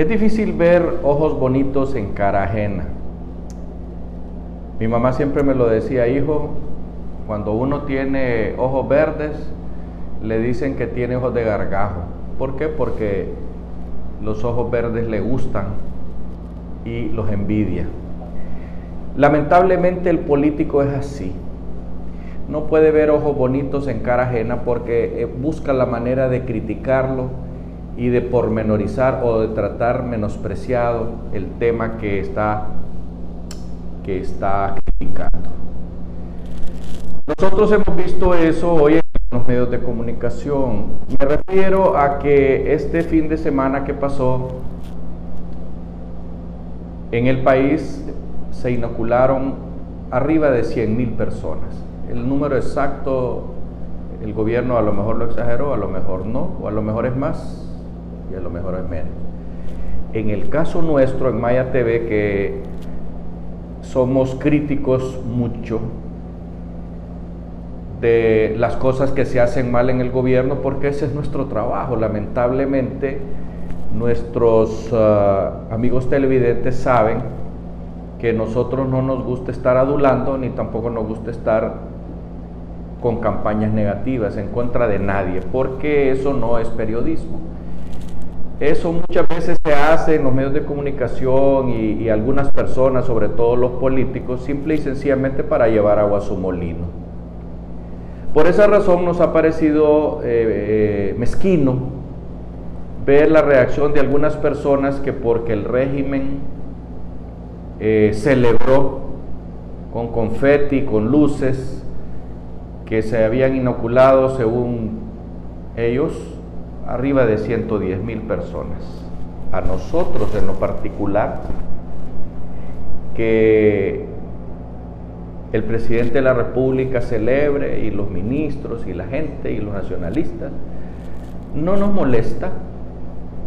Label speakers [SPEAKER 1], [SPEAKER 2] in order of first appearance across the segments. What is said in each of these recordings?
[SPEAKER 1] Es difícil ver ojos bonitos en cara ajena. Mi mamá siempre me lo decía, hijo, cuando uno tiene ojos verdes, le dicen que tiene ojos de gargajo. ¿Por qué? Porque los ojos verdes le gustan y los envidia. Lamentablemente el político es así. No puede ver ojos bonitos en cara ajena porque eh, busca la manera de criticarlo y de pormenorizar o de tratar menospreciado el tema que está, que está criticando. Nosotros hemos visto eso hoy en los medios de comunicación. Me refiero a que este fin de semana que pasó en el país se inocularon arriba de 100 mil personas. El número exacto, el gobierno a lo mejor lo exageró, a lo mejor no, o a lo mejor es más y a lo mejor es menos. En el caso nuestro en Maya TV, que somos críticos mucho de las cosas que se hacen mal en el gobierno, porque ese es nuestro trabajo. Lamentablemente, nuestros ah, amigos televidentes saben que nosotros no nos gusta estar adulando ni tampoco nos gusta estar con campañas negativas en contra de nadie, porque eso no es periodismo. Eso muchas veces se hace en los medios de comunicación y, algunas personas, sobre todo los políticos, simple y sencillamente para llevar agua a su molino. Por esa razón nos ha parecido eh, eh, mezquino ver la reacción de algunas personas que porque el régimen eh, celebró con confeti, con luces que se habían inoculado, según ellos, arriba de 110 mil personas. A nosotros en lo particular, que el presidente de la República celebre y los ministros y la gente y los nacionalistas, no nos molesta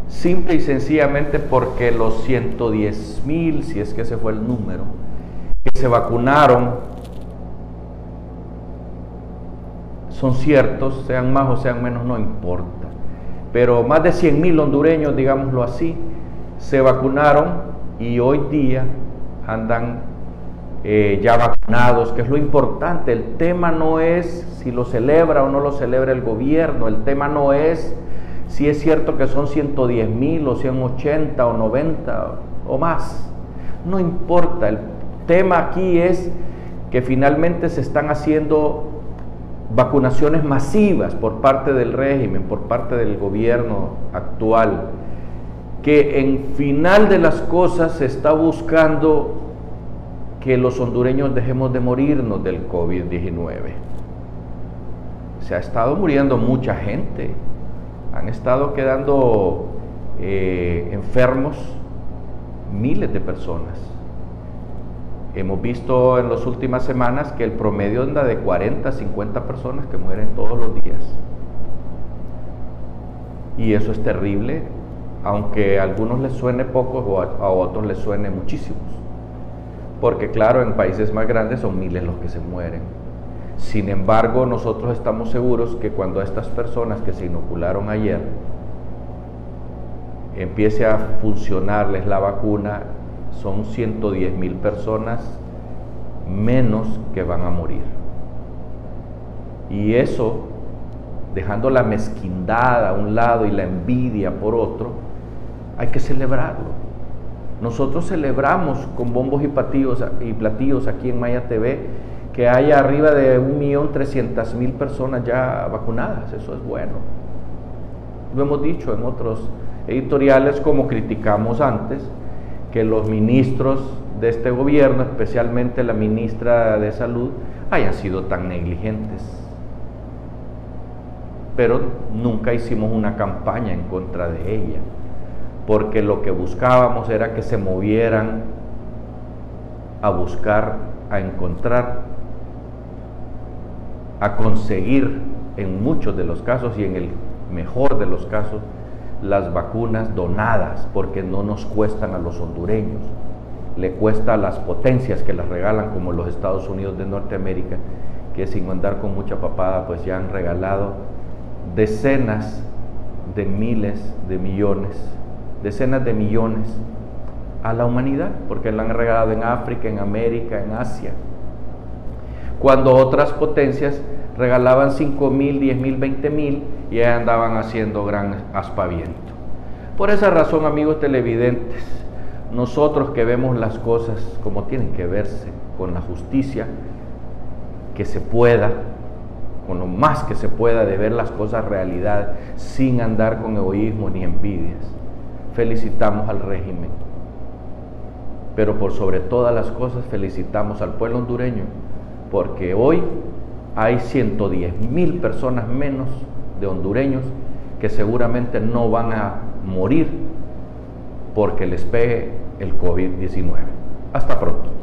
[SPEAKER 1] simple y sencillamente porque los 110 mil, si es que ese fue el número, que se vacunaron, son ciertos, sean más o sean menos, no importa. Pero más de 100 mil hondureños, digámoslo así, se vacunaron y hoy día andan eh, ya vacunados, que es lo importante. El tema no es si lo celebra o no lo celebra el gobierno, el tema no es si es cierto que son 110 mil o 180 o 90 o más. No importa, el tema aquí es que finalmente se están haciendo vacunaciones masivas por parte del régimen, por parte del gobierno actual, que en final de las cosas se está buscando que los hondureños dejemos de morirnos del COVID-19. Se ha estado muriendo mucha gente, han estado quedando eh, enfermos miles de personas. Hemos visto en las últimas semanas que el promedio anda de 40 a 50 personas que mueren todos los días. Y eso es terrible, aunque a algunos les suene poco o a otros les suene muchísimos. Porque claro, en países más grandes son miles los que se mueren. Sin embargo, nosotros estamos seguros que cuando estas personas que se inocularon ayer empiece a funcionarles la vacuna, son 110 mil personas menos que van a morir. Y eso, dejando la mezquindad a un lado y la envidia por otro, hay que celebrarlo. Nosotros celebramos con bombos y platillos, y platillos aquí en Maya TV que haya arriba de 1.300.000 personas ya vacunadas. Eso es bueno. Lo hemos dicho en otros editoriales como criticamos antes, que los ministros de este gobierno, especialmente la ministra de Salud, hayan sido tan negligentes. Pero nunca hicimos una campaña en contra de ella, porque lo que buscábamos era que se movieran a buscar, a encontrar a conseguir en muchos de los casos y en el mejor de los casos las vacunas donadas porque no nos cuestan a los hondureños, le cuesta a las potencias que las regalan como los Estados Unidos de Norteamérica, que sin andar con mucha papada pues ya han regalado decenas de miles de millones decenas de millones a la humanidad, porque la han regalado en África, en América, en Asia. Cuando otras potencias regalaban 5 mil, 10 mil, 20 mil y andaban haciendo gran aspaviento. Por esa razón, amigos televidentes, nosotros que vemos las cosas como tienen que verse, con la justicia que se pueda, con lo más que se pueda de ver las cosas realidad, sin andar con egoísmo ni envidias. Felicitamos al régimen, pero por sobre todas las cosas felicitamos al pueblo hondureño, porque hoy hay 110 mil personas menos de hondureños que seguramente no van a morir porque les pegue el COVID-19. Hasta pronto.